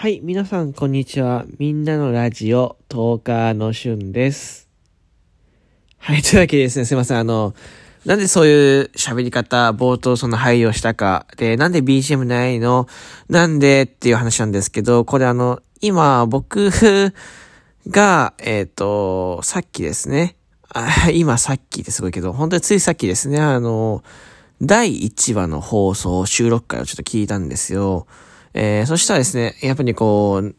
はい、皆さん、こんにちは。みんなのラジオ、10日のしゅんです。はい、というわけでですね、すいません、あの、なんでそういう喋り方、冒頭その配慮したか、で、なんで BGM ないの？なんでっていう話なんですけど、これあの、今、僕が、えっ、と、さっきですね、あ今さっきってすごいけど、本当についさっきですね、あの、第1話の放送、収録会をちょっと聞いたんですよ。えー、そしたらですね、やっぱりこう、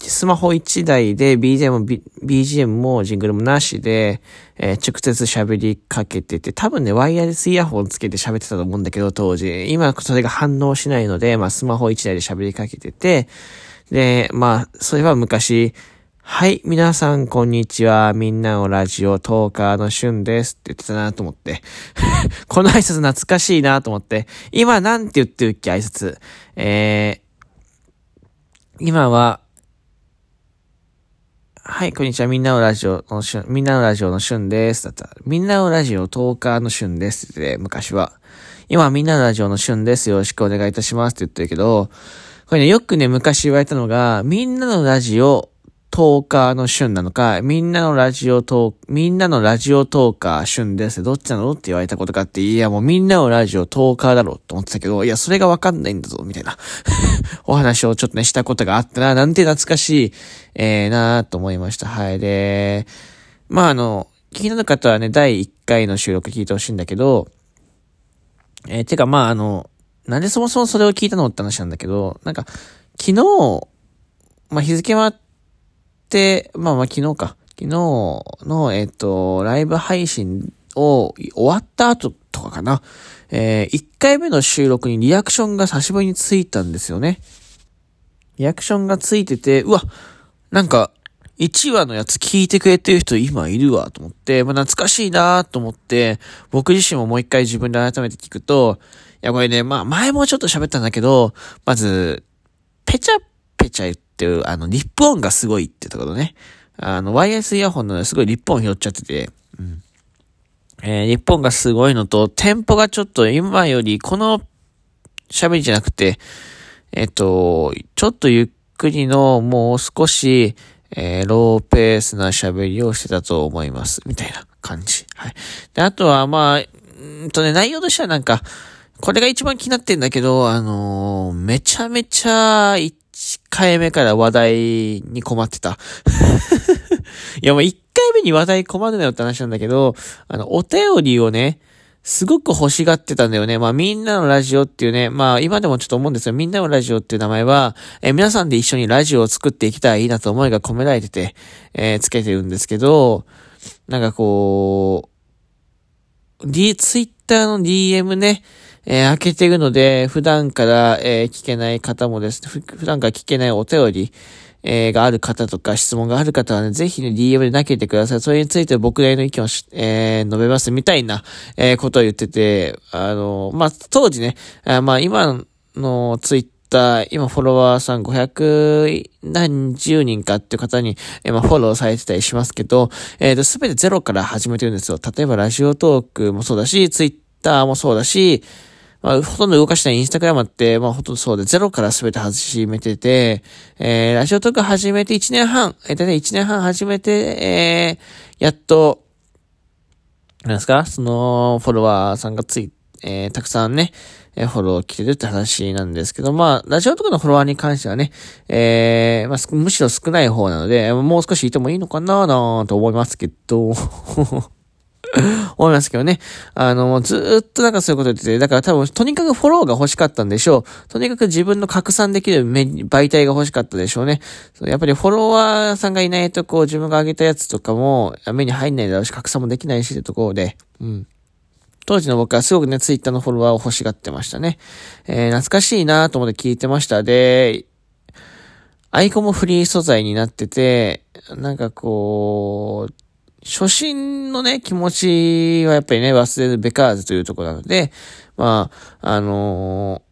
スマホ1台で BGM も、B、BGM もジングルもなしで、えー直接喋りかけてて、多分ね、ワイヤレスイヤホンつけて喋ってたと思うんだけど、当時。今それが反応しないので、まあスマホ1台で喋りかけてて、で、まあ、それは昔、はい、皆さん、こんにちは。みんなのラジオ、トーカーのしゅんですって言ってたなと思って。この挨拶懐かしいなと思って。今、なんて言ってるっけ、挨拶。えー、今は、はい、こんにちは。みんなのラジオのしゅん、みんなのラジオのしゅんです。だったら、みんなのラジオ、トーカーのしゅんですって言って、昔は。今みんなのラジオのしゅんです。よろしくお願いいたしますって言ってるけど、これね、よくね、昔言われたのが、みんなのラジオ、トーカーの旬なのか、みんなのラジオトー、みんなのラジオトーカー旬です。どっちなのって言われたことがあって、いやもうみんなのラジオトーカーだろうと思ってたけど、いや、それがわかんないんだぞ、みたいな お話をちょっとね、したことがあったな、なんて懐かしい、えー、なーと思いました。はい。で、まああの、気になる方はね、第1回の収録聞いてほしいんだけど、えー、てかまああの、なんでそもそもそれを聞いたのって話なんだけど、なんか、昨日、まあ日付はって、まあまあ昨日か。昨日の、えっ、と、ライブ配信を終わった後とかかな。えー、1回目の収録にリアクションが久しぶりについたんですよね。リアクションがついてて、うわ、なんか、1話のやつ聞いてくれてる人今いるわと思って、まあ、懐かしいなと思って、僕自身ももう一回自分で改めて聞くと、いやこれね、まあ前もちょっと喋ったんだけど、まず、ペチャペチャ言ってる、あの、リップ音がすごいってところね。あの、ワイヤレスイヤホンのすごいリップ音拾っちゃってて、うん。えー、リップ音がすごいのと、テンポがちょっと今より、この喋りじゃなくて、えっと、ちょっとゆっくりの、もう少し、えー、ローペースな喋りをしてたと思います。みたいな感じ。はい。で、あとは、まあ、んとね、内容としてはなんか、これが一番気になってんだけど、あのーめちゃめちゃ、1回目から話題に困ってた。いや、もう1回目に話題困るなよって話なんだけど、あの、お便りをね、すごく欲しがってたんだよね。まあ、みんなのラジオっていうね、まあ、今でもちょっと思うんですよ。みんなのラジオっていう名前は、え皆さんで一緒にラジオを作っていけたいなと思いが込められてて、えーつけてるんですけど、なんかこう、D、ツイッターの DM ね、えー開けているので、普段から、えー聞けない方もですね、普段から聞けないお便り、えーがある方とか質問がある方はね、ぜひね、DM で投げてください。それについて僕なりの意見をし、えー述べますみたいな、えーことを言ってて、あの、まあ、当時ね、あまあ、今のツイッター、今フォロワーさん500何十人かっていう方に、えま、フォローされてたりしますけど、えっ、と、すべてゼロから始めてるんですよ。例えばラジオトークもそうだし、ツイッターもそうだし、まあ、ほとんど動かしてないインスタグラムって、まあ、ほとんどそうで、ゼロから全て始めてて、えー、ラジオトーク始めて1年半、えー、だいたい1年半始めて、えー、やっと、なんですかその、フォロワーさんがつい、えー、たくさんね、えフォロー来てるって話なんですけど、まあ、ラジオとかのフォロワーに関してはね、えー、まあ、むしろ少ない方なので、もう少しいてもいいのかななと思いますけど、思いますけどね。あの、ずっとなんかそういうこと言ってて、だから多分、とにかくフォローが欲しかったんでしょう。とにかく自分の拡散できる媒体が欲しかったでしょうね。そやっぱりフォロワーさんがいないと、こう、自分が上げたやつとかも、目に入んないだろうし、拡散もできないしってところで、うん。当時の僕はすごくね、ツイッターのフォロワーを欲しがってましたね。えー、懐かしいなと思って聞いてました。で、アイコンもフリー素材になってて、なんかこう、初心のね、気持ちはやっぱりね、忘れるべからずというところなので、まあ、あのー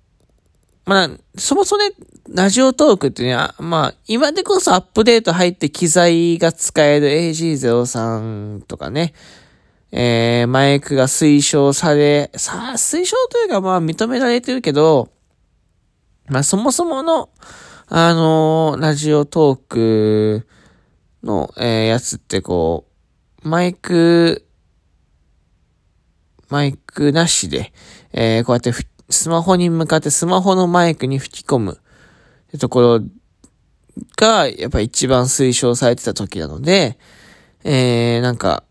まあ、そもそもね、ラジオトークってね、あまあ、今でこそアップデート入って機材が使える AG03 とかね、えー、マイクが推奨され、さあ、推奨というかまあ認められてるけど、まあそもそものあのー、ラジオトークの、えー、やつってこう、マイク、マイクなしで、えー、こうやってスマホに向かってスマホのマイクに吹き込むってところが、やっぱ一番推奨されてた時なので、えー、なんか、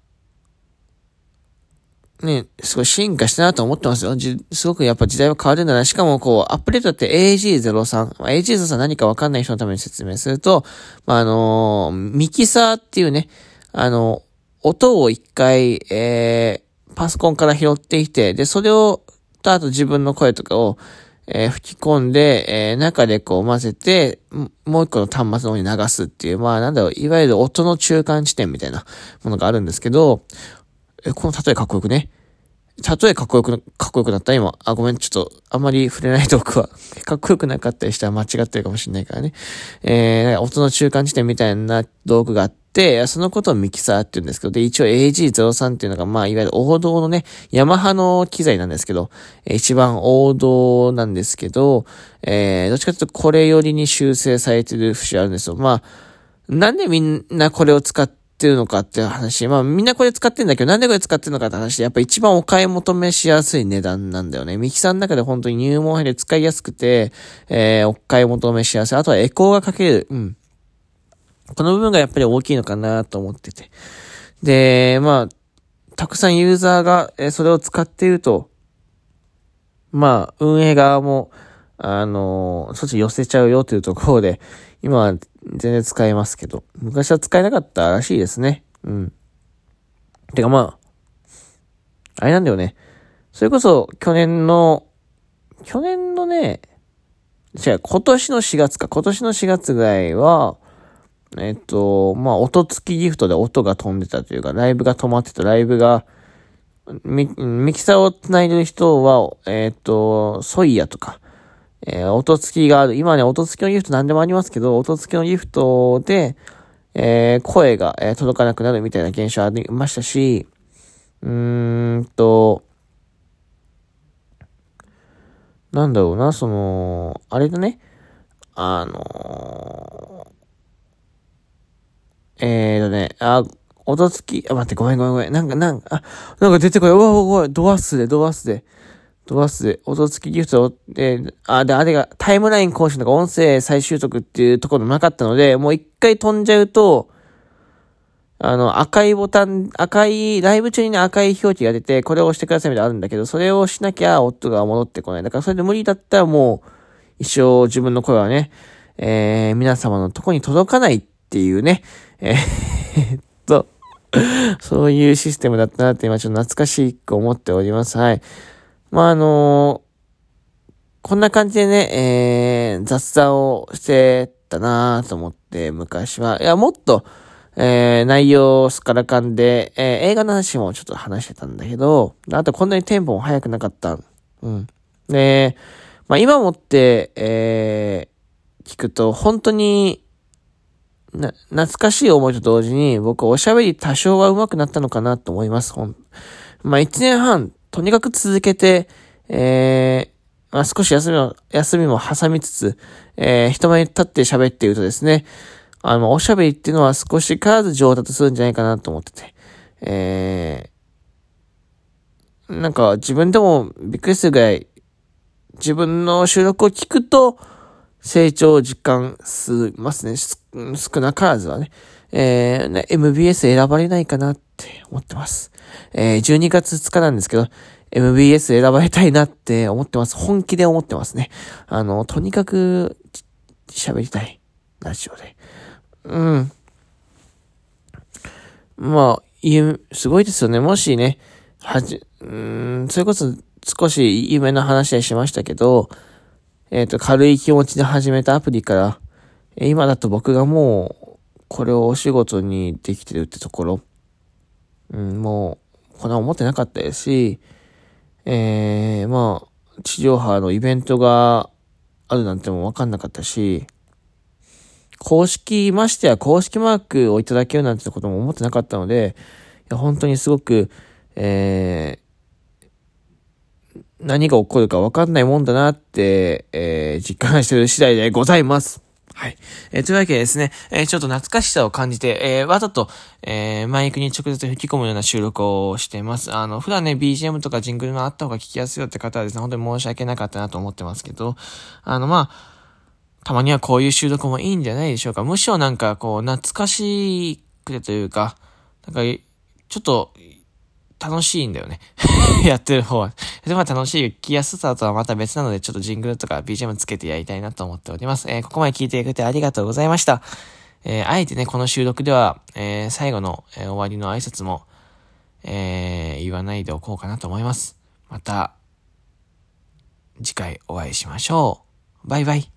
ね、すごい進化したなと思ってますよ。すごくやっぱ時代は変わるんだな。しかもこう、アップデートって AG03。まあ、AG03 何かわかんない人のために説明すると、まあ、あのー、ミキサーっていうね、あの、音を一回、えー、パソコンから拾ってきて、で、それを、とあと自分の声とかを、えー、吹き込んで、えー、中でこう混ぜて、もう一個の端末の方に流すっていう、まあなんだろう、いわゆる音の中間地点みたいなものがあるんですけど、え、この例えかっこよくね？例えかっこよく、かっこよくなった？今。あ、ごめん、ちょっと、あんまり触れないトークは、かっこよくなかったりしたら間違ってるかもしれないからね。えー、音の中間地点みたいな道具があって、そのことをミキサーって言うんですけど、で、一応 AG03 っていうのが、まあ、いわゆる王道のね、ヤマハの機材なんですけど、一番王道なんですけど、えー、どっちかというとこれよりに修正されてる節あるんですよ。まあ、なんでみんなこれを使ってるのかっていう話。まあみんなこれ使ってんだけど、なんでこれ使ってるのかって話で、やっぱ一番お買い求めしやすい値段なんだよね。ミキサーの中で本当に入門編で使いやすくて、えー、お買い求めしやすい。あとはエコーがかける。うん。この部分がやっぱり大きいのかなと思ってて。で、まあ、たくさんユーザーが、え、それを使っていると、まあ、運営側も、あの、そっち寄せちゃうよというところで、今は全然使えますけど、昔は使えなかったらしいですね。うん。てかまあ、あれなんだよね。それこそ去年の、去年のね、違う、今年の4月か、今年の4月ぐらいは、えっと、まあ、音付きギフトで音が飛んでたというか、ライブが止まってた、ライブが、ミキサーを繋いでる人は、えっと、ソイヤとか、えー、音付きがある。今ね、音付きのギフト何でもありますけど、音付きのギフトで、えー、声が、えー、届かなくなるみたいな現象ありましたし、うーんと、なんだろうな、その、あれだね、あの、えーとね、あ、音付き、あ、待って、ごめんごめんごめん。なんか、なんか、あ、なんか出てこい。うわ、うわ、うわドアスで、ドアスで。飛ばす、音付きギフトで、あ、で、あれが、タイムライン更新とか音声再習得っていうところなかったので、もう一回飛んじゃうと、あの、赤いボタン、赤い、ライブ中にね、赤い表記が出て、これを押してくださいみたいなのあるんだけど、それをしなきゃ音が戻ってこない。だからそれで無理だったらもう、一生自分の声はね、えー、皆様のとこに届かないっていうね、えー、っと、そういうシステムだったなって今ちょっと懐かしく思っております。はい。まあ、あのー、こんな感じでね、えー、雑談をしてたなと思って、昔は。いや、もっと、えー、内容をすからかんで、えー、映画の話もちょっと話してたんだけど、あとこんなにテンポも速くなかった。うん。で、まあ今もって、えー、聞くと、本当に、な、懐かしい思いと同時に、僕おしゃべり多少は上手くなったのかなと思います。ほんまあ一年半とにかく続けて、えー、まあ、少し休みも、休みも挟みつつ、えー、人前に立って喋っているとですね、あの、おしゃべりっていうのは少しからず上達するんじゃないかなと思ってて、えー、なんか自分でもびっくりするぐらい、自分の収録を聞くと、成長を実感しますね。少なからずはね。えー、ね、MBS 選ばれないかなって思ってます。えー、12月2日なんですけど、MBS 選ばれたいなって思ってます。本気で思ってますね。あの、とにかく、喋りたい。ラジオで。うん。まあ、すごいですよね。もしね、はじ、うん、それこそ少し夢の話はしましたけど、えっ、ー、と、軽い気持ちで始めたアプリから、今だと僕がもう、これをお仕事にできてるってところ、うん、もう、こんな思ってなかったですし、えー、まあ、地上波のイベントがあるなんてもわかんなかったし、公式、ましてや公式マークをいただけるなんてことも思ってなかったので、いや本当にすごく、えー、何が起こるかわかんないもんだなって、えー、実感してる次第でございます。はい。えー、というわけでですね、えー、ちょっと懐かしさを感じて、えー、わざと、えー、マイクに直接吹き込むような収録をしています。あの、普段ね、BGM とかジングルのあった方が聞きやすいよって方はですね、本当に申し訳なかったなと思ってますけど、あの、まあ、たまにはこういう収録もいいんじゃないでしょうか。むしろなんか、こう、懐かしくてというか、なんか、ちょっと、楽しいんだよね。やってる方は。でも楽しい、聞きやすさとはまた別なので、ちょっとジングルとか BGM つけてやりたいなと思っております。えー、ここまで聞いてくれてありがとうございました。えー、あえてね、この収録では、えー、最後の、え、終わりの挨拶も、え、言わないでおこうかなと思います。また、次回お会いしましょう。バイバイ。